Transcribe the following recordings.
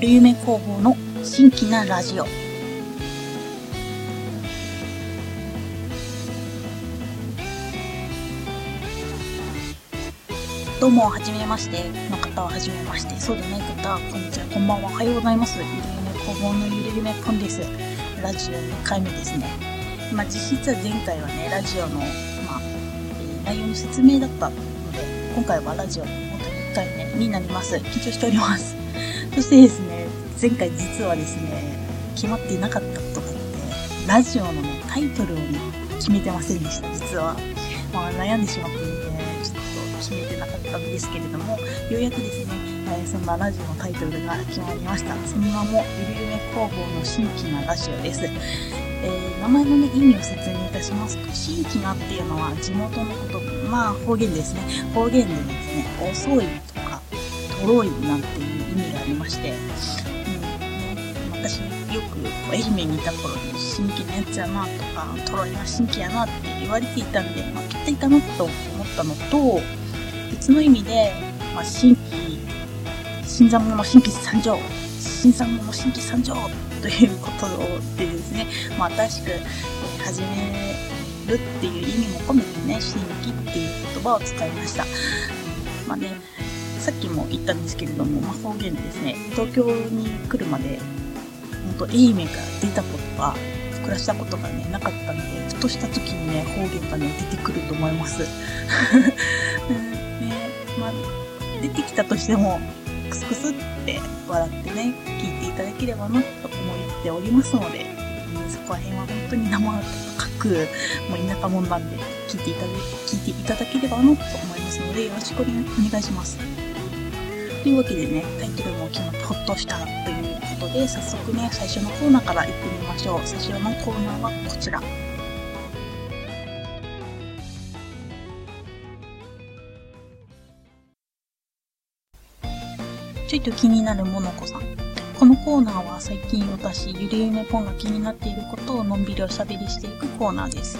ゆるゆめ工房の新規なラジオ。どうも、はじめましての方ははじめまして、そうでない方は、こんにちは、こんばんは、おはようございます。ゆるゆめ工房のゆるゆめポンです。ラジオ2回目ですね。まあ、実質は前回はね、ラジオの、まあ、えー、内容の説明だったので、今回はラジオの本当に1回目になります。緊張しております。そしてですね、前回実はですね、決まっていなかったことがあって、ラジオのね、タイトルをね、決めてませんでした、実は。まあ、悩んでしまって決めてなかったんですけれども、ようやくですね、えー、そんなラジオのタイトルが決まりました。その名も、ゆるゆめ工房の新規なラジオです。えー、名前の、ね、意味を説明いたしますと、新規なっていうのは地元のこと、まあ方言ですね。方言でですね、遅いとか、とろいなんていう意味がありまして、私よく愛媛にいた頃に新規のやつやなとか、とろいな新規やなって言われていたんで、まあ、ぴったりかなと思ったのと、別の意味で、まあ、新規、新参者新規参上、新参者新規参上ということでですね、まあ、新しく始めるっていう意味も込めてね、新規っていう言葉を使いました。まあね、さっきも言ったんですけれども、まあ、方言でですね、東京に来るまで、本当愛媛から出たことが、暮らしたことがね、なかったので、ふとした時にね、方言がね、出てくると思います。まあ、出てきたとしても、クスクスって笑ってね、聞いていただければなと思っておりますので、そこら辺は本当に生深く、もう田舎もんなんで、聞いていただ聞いていただければなと思いますので、よろしくお願いします。というわけでね、タイトルも決まってほっとしたというで、早速ね、最初のコーナーから行ってみましょう。最初のコーナーはこちら。ちょいと気になるモノコさん。このコーナーは最近私、ゆるゆめポンが気になっていることをのんびりおしゃべりしていくコーナーです。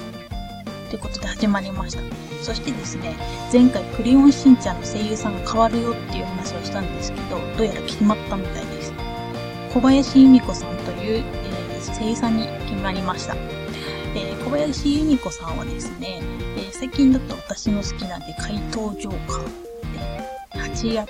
ということで始まりました。そしてですね、前回クレヨンしんちゃんの声優さんが変わるよっていう話をしたんですけど、どうやら決まったみたいです。小林由美子さんという、えー、声優さんに決まりました。えー、小林由美子さんはですね、えー、最近だと私の好きなんで怪盗ジョーカーで、8役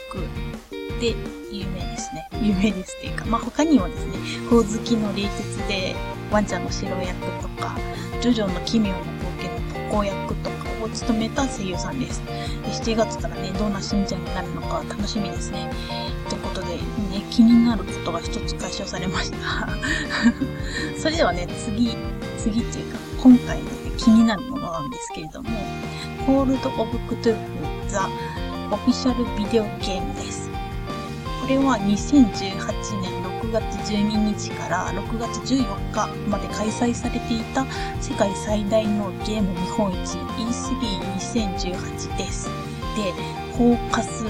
で有名ですね。有名ですっていうか、まあ、他にもですね、ほおずきの冷徹でワンちゃんの白役とか、ジョジョの奇妙な冒険のポコ役とかを務めた声優さんです。7月からね、どんな信者になるのか楽しみですね。ということで、ね、気になることが一つ解消されました。それではね、次、次っていうか、今回の、ね、気になるものなんですけれども、コールド・オブ・クトゥルフ・ザ・オフィシャル・ビデオゲームです。これは2018年6月12日から6月14日まで開催されていた世界最大のゲーム見本市 E32018 です。で、フォーカス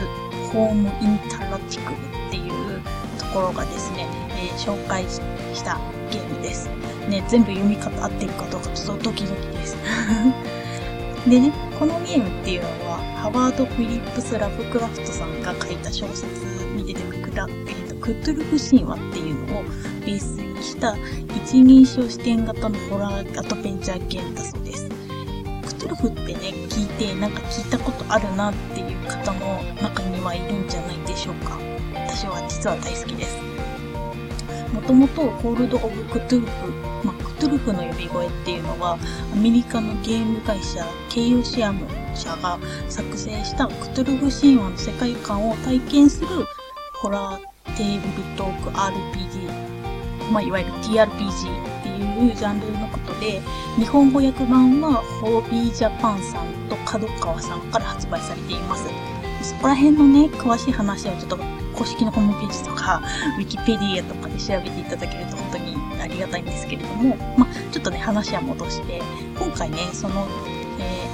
ホームインタラティクっていうところがですね、えー、紹介したゲームです。ね、全部読み方合ってるかどうかちょっとドキドキです。でね、このゲームっていうのは、ハワード・フィリップス・ラブクラフトさんが書いた小説に出てくる、えーと、クットゥルフ神話っていうのをベースにした一人称視点型のホラーアドベンチャーゲームだそうです。クトゥルフってね、聞いてなんか聞いたことあるなっていう方の中にはいるんじゃないでしょうか。私は実は大好きです。もともとコールド・オブ・クトゥルフ、まあ、クトゥルフの呼び声っていうのはアメリカのゲーム会社ケイオシアム社が作成したクトゥルフ神話の世界観を体験するホラーテーブルトーク RPG、まあ、いわゆる TRPG っていうジャンルのことで、日本語訳版はホービージャパンさんと角川さんから発売されています。そこら辺のね、詳しい話はちょっと公式のホームページとか、ウィキペディアとかで調べていただけると本当にありがたいんですけれども、まあ、ちょっとね、話は戻して、今回ね、その、え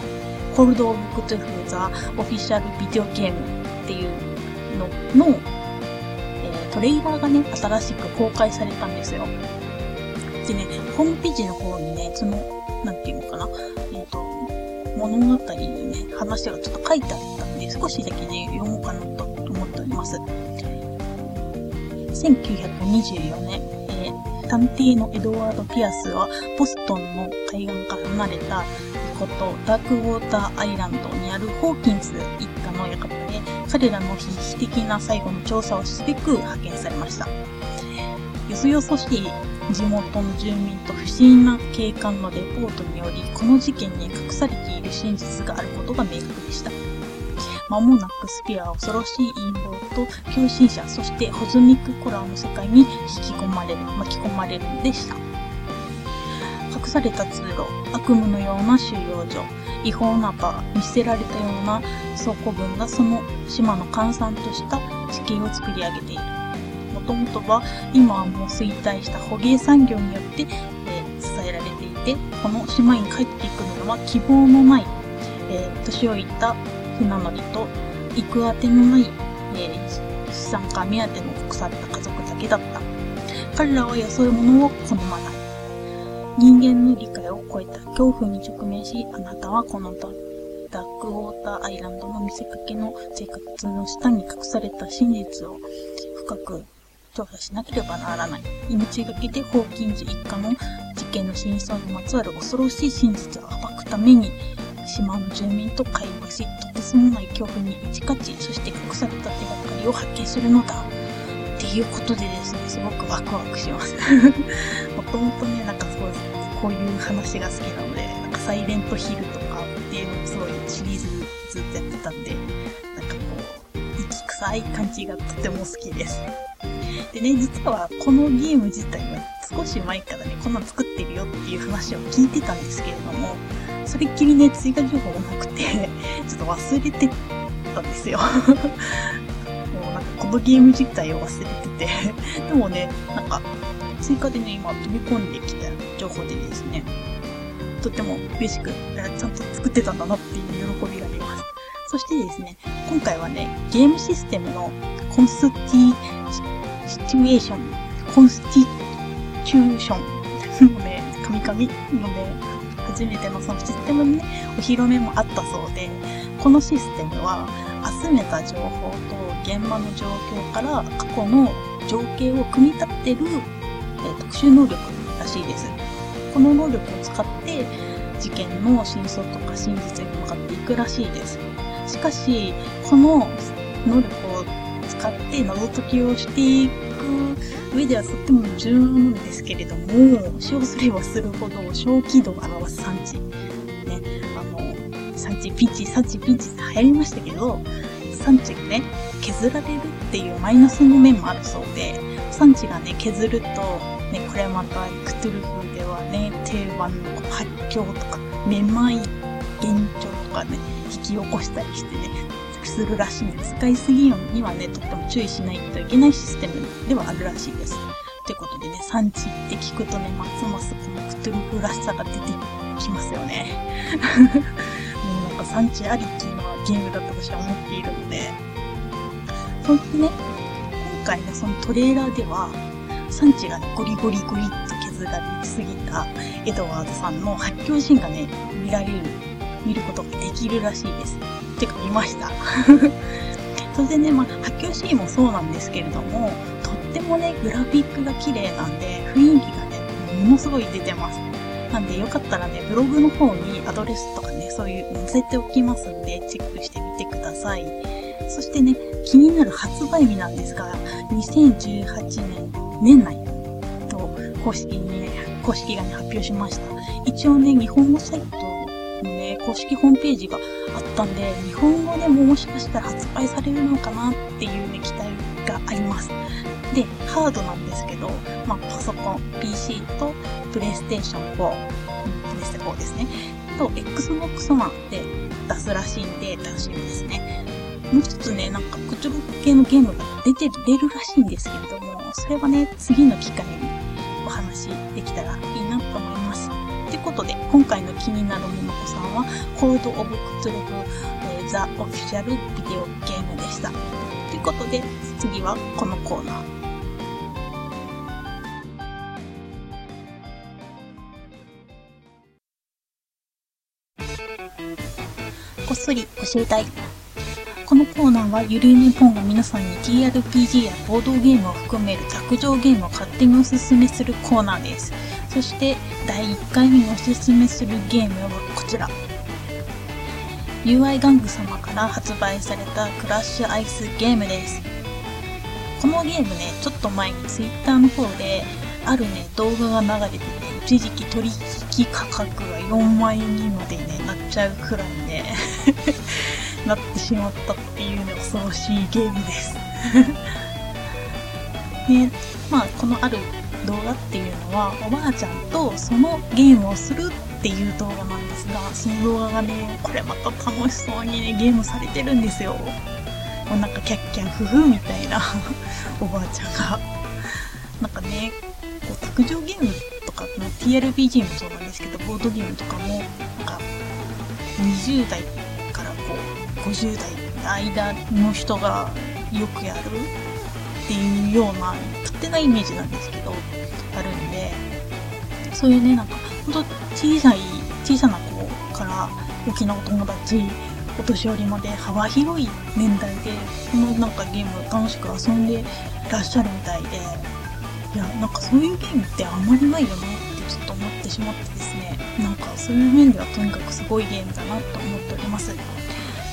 ー、コールド・オブ・クトゥフ・ザ・オフィシャル・ビデオゲームっていうののえ、トレーラーがね、新しく公開されたんですよ。でね、ホームページの方にね、その、なんていうのかな、えっ、ー、と、物語にね、話がちょっと書いてあったで、少しだけね、読もうかなと思っております。1924年、えー、探偵のエドワード・ピアスはボストンの海岸から離れたこと、ダークウォーターアイランドにあるホーキンス一家の館で、彼らの悲劇的な最後の調査をすべく派遣されました。よそよそしい地元の住民と不思議な警官のレポートにより、この事件に隠されている真実があることが明確でした。間もなくスピア恐ろしい陰謀と狂信者、そしてホズミックコラーの世界に引き込まれる、巻き込まれるのでした。隠された通路、悪夢のような収容所、違法なバー、見捨てられたような倉庫群がその島の閑散とした地形を作り上げている。もともとは今はもう衰退した捕鯨産業によって、えー、支えられていて、この島に帰っていくのは希望のない、えー、年老いた船乗りと行くあてのない、えー、資産家目当ての腐った家族だけだった。彼らは装い物を好まない。人間の理解を超えた恐怖に直面し、あなたはこのダックウォーターアイランドの見せかけの生活の下に隠された真実を深く調査しなければならない。命がけでホーキンズ一家の事件の真相にまつわる恐ろしい真実を暴くために、島の住民と会話し、とてつもない恐怖に打ち勝ち、そして隠された手がかりを発見するのだ。っていうことでですね、すごくワクワクします。もともとね、なんかそうこういう話が好きなので、なんかサイレントヒルとかっていうのもすごいシリーズずっとやってたんで、なんかこう、息臭い感じがとても好きです。でね、実はこのゲーム自体は少し前からね、こんなの作ってるよっていう話を聞いてたんですけれども、それっきりね、追加情報がなくて、ちょっと忘れてたんですよ。もうなんかこのゲーム自体を忘れてて でもね、なんか追加でね、今飛び込んできた情報でですね、とっても嬉しく、ちゃんと作ってたんだなっていう喜びがあります。そしてですね、今回はね、ゲームシステムのコンスティシチュエーション、コンスティチューションのね、神々のね、初めてのそのシステムのね、お披露目もあったそうで、このシステムは集めた情報と現場の状況から過去の情景を組み立てる、えー、特殊能力らしいです。この能力を使って事件の真相とか真実に向かっていくらしいです。しかし、この能力を使って謎解きをしていく上ではとっても重要なんですけれども、使用すればするほど小輝度を表す産地。ね、あの、産地ピンチ、産地ピンチって流行りましたけど、産地がね、削られるっていうマイナスの面もあるそうで、産地がね、削ると、ね、これまたクトゥルフではね、定番の発狂とか、めまい、幻聴とかね、引き起こしたりしてね、するらしいんです。使いすぎにはね、とっても注意しないといけないシステムではあるらしいです。ということでね、産地って聞くとね、ますますこのクトゥルフらしさが出てきますよね。もうなんか産地ありきのはゲームだと私は思っているので、そしてね、今回のそのトレーラーでは、産地がね、ゴリゴリゴリっと削られすぎたエドワードさんの発狂シーンがね、見られる、見ることができるらしいです。てか見ました。それでね、まあ、発狂シーンもそうなんですけれども、とってもね、グラフィックが綺麗なんで、雰囲気がね、ものすごい出てます。なんでよかったらね、ブログの方にアドレスとかね、そういう載せておきますんで、チェックしてみてください。そしてね、気になる発売日なんですが、2018年年内と公式にね、公式がね、発表しました。一応ね、日本語サイト、公式ホームページがあったんで、日本語でももしかしたら発売されるのかなっていうね、期待があります。で、ハードなんですけど、まあ、パソコン、PC とプレイステーション4、プレステ4ですね。と、Xbox One で出すらしいんで、楽しみですね。もう一つね、なんか、クチョロ系のゲームが出て出るらしいんですけれども、それはね、次の機会にお話できたらいいと思います。ことで、今回の気になるものこさんは、コード・オブ・クトゥルフ、え、ザ・オフィシャル・ビデオゲームでした。ということで、次はこのコーナー。こっそり教えたい。このコーナーはゆるゆめポンが皆さんに TRPG やボードゲームを含める卓上ゲームを勝手におすすめするコーナーです。そして第1回目におすすめするゲームはこちら。UI 玩具様から発売されたクラッシュアイスゲームです。このゲームね、ちょっと前に Twitter の方であるね、動画が流れてて、一時期取引価格が4万円にまでね、なっちゃうくらいね、なってしまったっていうね、恐ろしいゲームです。ね、まあ、このある動画っていうのは、おばあちゃんとそのゲームをするっていう動画なんですが、その動画がね、これまた楽しそうにね、ゲームされてるんですよ。もうなんかキャッキャフフみたいな おばあちゃんが。なんかね、こう卓上ゲームとか、TRPG もそうなんですけど、ボードゲームとかも、なんか、20代からこう、50代の間の人がよくやるっていうような、手なイメージなんですけど、あるんで、そういうね、なんか、ほんと小さい、小さな子から大きなお友達、お年寄りまで幅広い年代で、このなんかゲームを楽しく遊んでらっしゃるみたいで、いや、なんかそういうゲームってあんまりないよなってちょっと思ってしまってですね、なんかそういう面ではとにかくすごいゲームだなと思っております。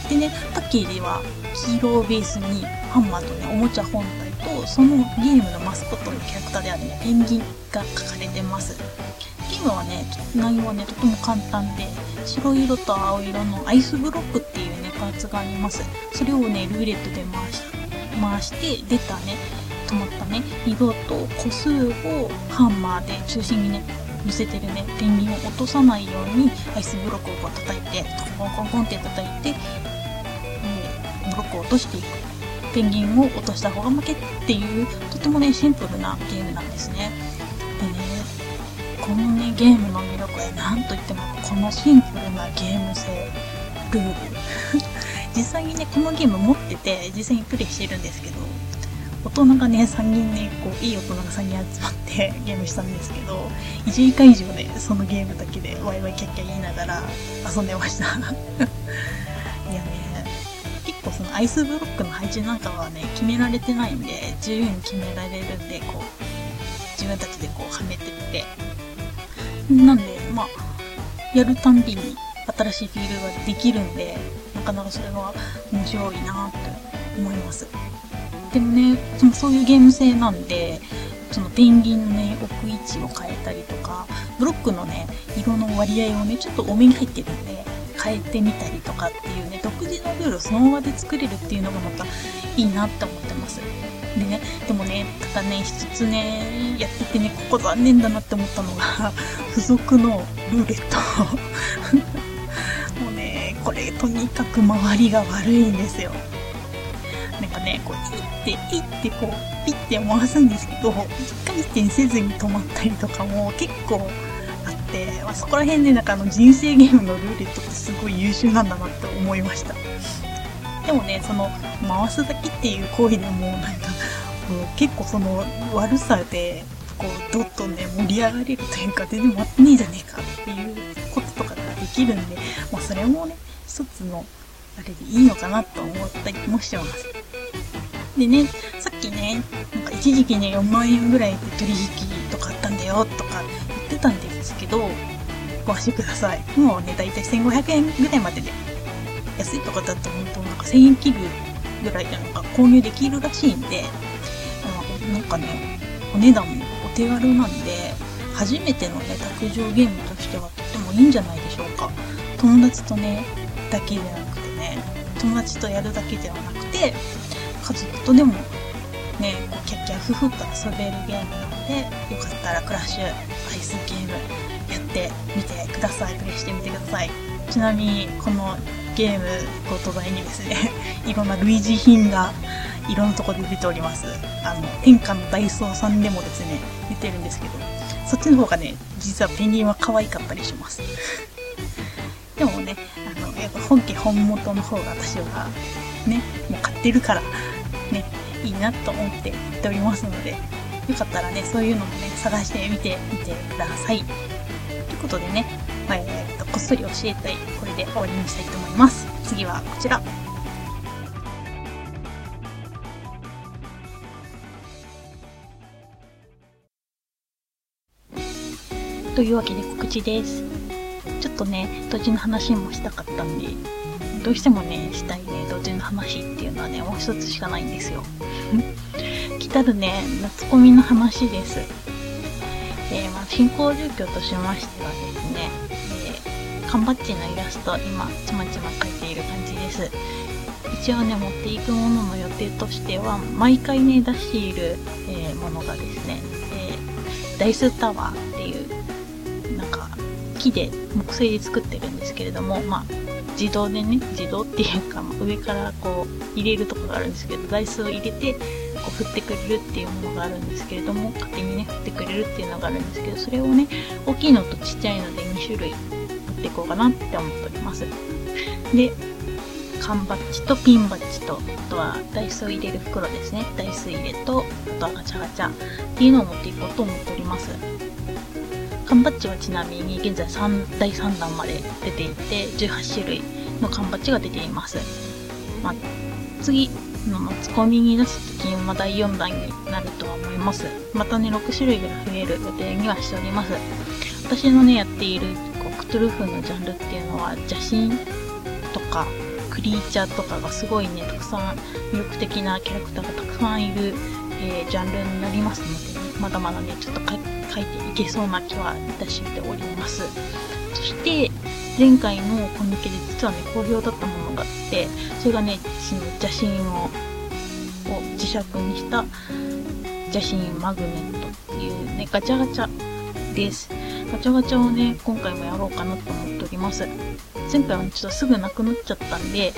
でね、パッケージは黄色をベースにハンマーとね、おもちゃ本体と、そのゲームのマスコットのキャラクターであるね、ペンギンが書かれてます。ゲームはね、内容はね、とても簡単で、白色と青色のアイスブロックっていうね、パーツがあります。それをね、ルーレットで回し、回して、出たね、止まったね、色と個数をハンマーで中心にね、乗せてるね、ペンギンを落とさないように、アイスブロックをこう叩いて、コンコンコンコンって叩いて、えーブロックを落としていく。ペンギンを落とした方が負けっていう、とてもね、シンプルなゲームなんですね。でね、このね、ゲームの魅力は何といっても、このシンプルなゲーム性、ルール。実際にね、このゲーム持ってて、実際にプレイしてるんですけど、大人がね、3人ね、こう、いい大人が3人集まってゲームしたんですけど、1時間以上ね、そのゲームだけでワイワイキャッキャ言いながら遊んでました。いやね、構そのアイスブロックの配置なんかはね、決められてないんで、自由に決められるんで、こう、自分たちでこう、はめてって。なんで、まあ、やるたんびに新しいフィールドができるんで、なかなかそれは面白いなって思います。でもね、そのそういうゲーム性なんで、そのペンギンのね、置く位置を変えたりとか、ブロックのね、色の割合をね、ちょっと多めに入ってるんで、変えてみたりとかっていうね、独自のルールをその場で作れるっていうのがまたいいなって思ってます。でね、でもね、ただね、一つね、やっててね、ここ残念だなって思ったのが、付属のルーレット。もうね、これとにかく周りが悪いんですよ。なんかね、こう、いって、いってこう、ピッて回すんですけど、一回転せずに止まったりとかも結構、まあ、そこら辺でなんかあの人生ゲームのルーレットってすごい優秀なんだなって思いました。でもね、その、回すだけっていう行為でもなんか、こう結構その悪さで、こう、どっとね、盛り上がれるというか、全然回ってねえじゃねえかっていうこととかができるんで、まあそれもね、一つの、あれでいいのかなと思ったりもしてます。でね、さっきね、なんか一時期ね、4万円ぐらいで取引とかあったんだよとかったんですけど、ご安心ください。もうね、だいたい1500円ぐらいまでで、安いとかだと本当なんか1000円切るぐらいでなんか購入できるらしいんで、なんかね、お値段もお手軽なんで、初めてのね、卓上ゲームとしてはとってもいいんじゃないでしょうか。友達とね、だけでなくてね、友達とやるだけではなくて、家族とでもね、キャッキャフフと遊べるゲームなので、よかったらクラッシュアイスゲームやってみてください。プレイしてみてください。ちなみに、このゲームごと題にですね、いろんな類似品がいろんなとこで出ております。あの、天下のダイソーさんでもですね、出てるんですけど、そっちの方がね、実はペンギンは可愛かったりします。でもね、あの、やっぱ本家本元の方が私はね、もう買ってるから、ね、いいなと思ってっておりますので、よかったらね、そういうのもね、探してみてみてください。ということでね、まあ、え、っと、こっそり教えたい。これで終わりにしたいと思います。次はこちら。というわけで告知です。ちょっとね、土地の話もしたかったんで、どうしてもね、したいね、土地の話っていうのはね、もう一つしかないんですよ。来たるね、夏コミの話です。えー、まあ、進行状況としましてはですね、えー、缶バッジのイラスト、今、ちまちま描いている感じです。一応ね、持っていくものの予定としては、毎回ね、出している、えー、ものがですね、えダイスタワーっていう、なんか、木で、木製で作ってるんですけれども、まあ、自動でね、自動っていうか、ま、上からこう、入れるとこがあるんですけど、ダイスを入れて、こう振ってくれるっていうものがあるんですけれども、勝手にね、振ってくれるっていうのがあるんですけど、それをね、大きいのとちっちゃいので2種類振っていこうかなって思っております。で、缶バッジとピンバッジと、あとはダイスを入れる袋ですね。ダイス入れと、あとはガチャガチャっていうのを持っていこうと思っております。缶バッジはちなみに現在3第3弾まで出ていて、18種類の缶バッジが出ています。まあ、次の夏コミに出す時にま第4弾になるとは思います。またね、6種類ぐらい増える予定にはしております。私のね、やっているこうクトゥルフのジャンルっていうのは邪神とかクリーチャーとかがすごいね、たくさん魅力的なキャラクターがたくさんいる、えー、ジャンルになりますので、ね、まだまだね、ちょっと書いていけそうな気はいたしております。そして、前回のコミケで実はね、好評だったものがあって、それがね、その邪神をを磁石にした邪神マグネットっていうね、ガチャガチャです。ガチャガチャをね、今回もやろうかなと思っております。前回はちょっとすぐなくなっちゃったんで、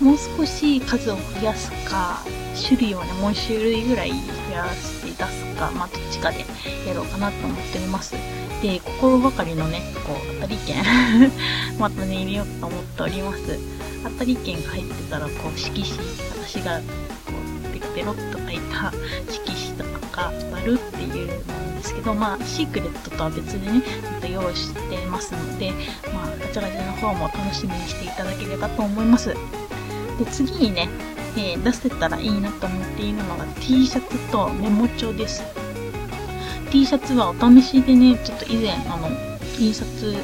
もう少し数を増やすか、種類をね、もう1種類ぐらい増やして出すか、まあ、どっちかでやろうかなと思っております。で、心ばかりのね、こう、当たり券 またね、入れようと思っております。当たり券が入ってたら、こう、色紙、私が、こう、ペロペロっと書いた色紙とかが割るっていうなんですけど、まあ、シークレットとは別でね、また用意してますので、まあ、ガチャガチャの方も楽しみにしていただければと思います。で、次にね、えー、出せたらいいなと思っているのが T シャツとメモ帳です。T シャツはお試しでね、ちょっと以前、あの、印刷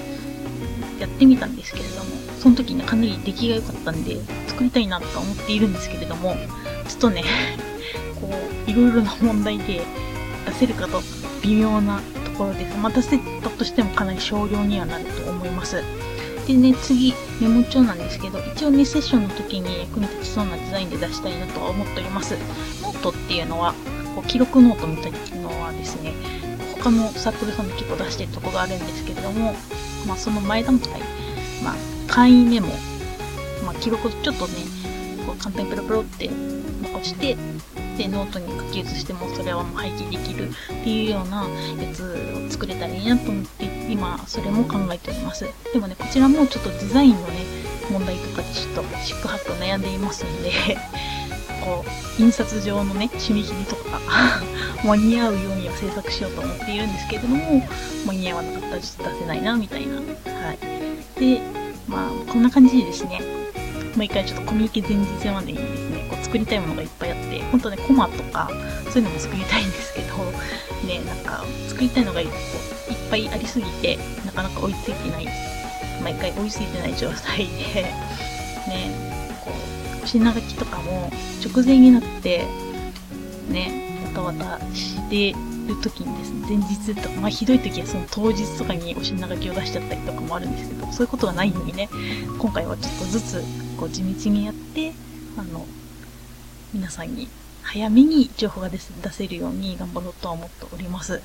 やってみたんですけれども、その時ね、かなり出来が良かったんで、作りたいなと思っているんですけれども、ちょっとね、こう、いろいろな問題で出せるかと微妙なところです。まあ、出せたとしてもかなり少量にはなると思います。でね、次、メモ帳なんですけど、一応ね、セッションの時に役に立ちそうなデザインで出したいなとは思っております。ノートっていうのは、こう記録ノートみたいなのはですね、他のサークルさんで結構出してるとこがあるんですけれども、まあ、その前段階、まあ、簡易メモ、まあ、記録ちょっとね、こう簡単にプロプロって残して、で、ノートに書き写してもそれはもう廃棄できるっていうようなやつを作れたらいいなと思って、今、それも考えております。でもね、こちらもちょっとデザインのね、問題とかでちょっと四苦八苦悩んでいますんで こう、印刷上のね、締め切りとか 間に合うようには制作しようと思っているんですけれども、間に合わなかったらちょっと出せないな、みたいな。はい。で、まあ、こんな感じでですね、もう一回ちょっとコミュニケ前日までにですね、こう作りたいものがいっぱいあって、本当ね、コマとか、そういうのも作りたいんですけど、ね、なんか、作りたいのがこういぱいありすぎて、なかなか追いついてない、毎回追いついてない状態で、ねこう、品書きとかも直前になってねわたわたしてる時にですね前日とかまあひどい時はその当日とかにお品書きを出しちゃったりとかもあるんですけどそういうことがないのにね今回はちょっとずつこう地道にやってあの皆さんに早めに情報が出せるように頑張ろうとは思っております。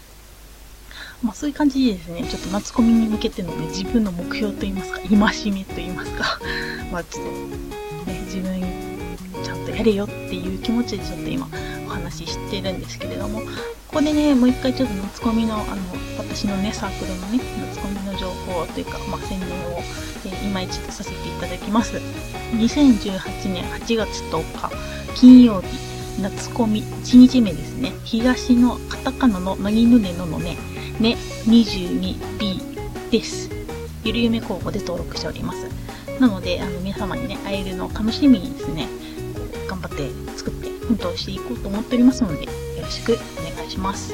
まあそういう感じでですね、ちょっと夏コミに向けてのね、自分の目標といいますか、戒めといいますか、まあちょっとね、自分ちゃんとやれよっていう気持ちでちょっと今お話ししてるんですけれども、ここでね、もう一回ちょっと夏コミの、あの、私のね、サークルのね、夏コミの情報というか、まあ、宣伝を、えー、今一度させていただきます。2018年8月10日、金曜日、夏コミ1日目ですね。東のカタカナのなぎぬねののね、ね、22B です。ゆるゆめ候補で登録しております。なので、あの、皆様にね、会えるのを楽しみにですね、頑張って作って奮闘していこうと思っておりますので、よろしくお願いします。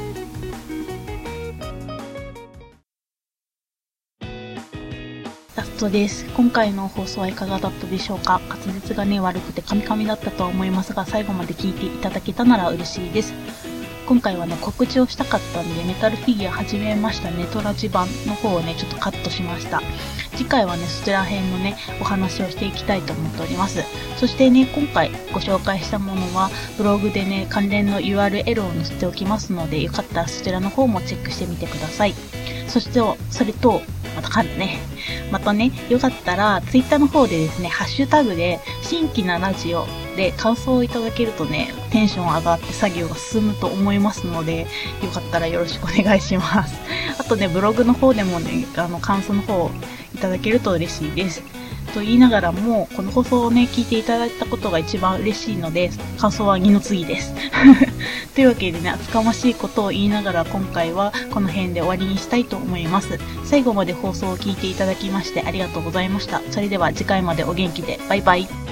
ラストです。今回の放送はいかがだったでしょうか？滑舌がね、悪くてカミカミだったとは思いますが、最後まで聞いていただけたなら嬉しいです。今回はね、告知をしたかったんで、メタルフィギュア始めましたネ、トラジ版の方をね、ちょっとカットしました。次回はね、そちら辺のね、お話をしていきたいと思っております。そしてね、今回ご紹介したものは、ブログでね、関連の URL を載せておきますので、よかったらそちらの方もチェックしてみてください。そして、それと、また噛んだね。またね、よかったら、ツイッターの方でですね、ハッシュタグで、新規なラジオで感想をいただけるとね、テンション上がって作業が進むと思いますので、よかったらよろしくお願いします。あとね、ブログの方でもね、あの、感想の方をいただけると嬉しいです。と言いながらも、この放送をね、聞いていただいたことが一番嬉しいので、感想は二の次です。というわけでね、厚かましいことを言いながら今回はこの辺で終わりにしたいと思います。最後まで放送を聞いていただきましてありがとうございました。それでは次回までお元気で。バイバイ。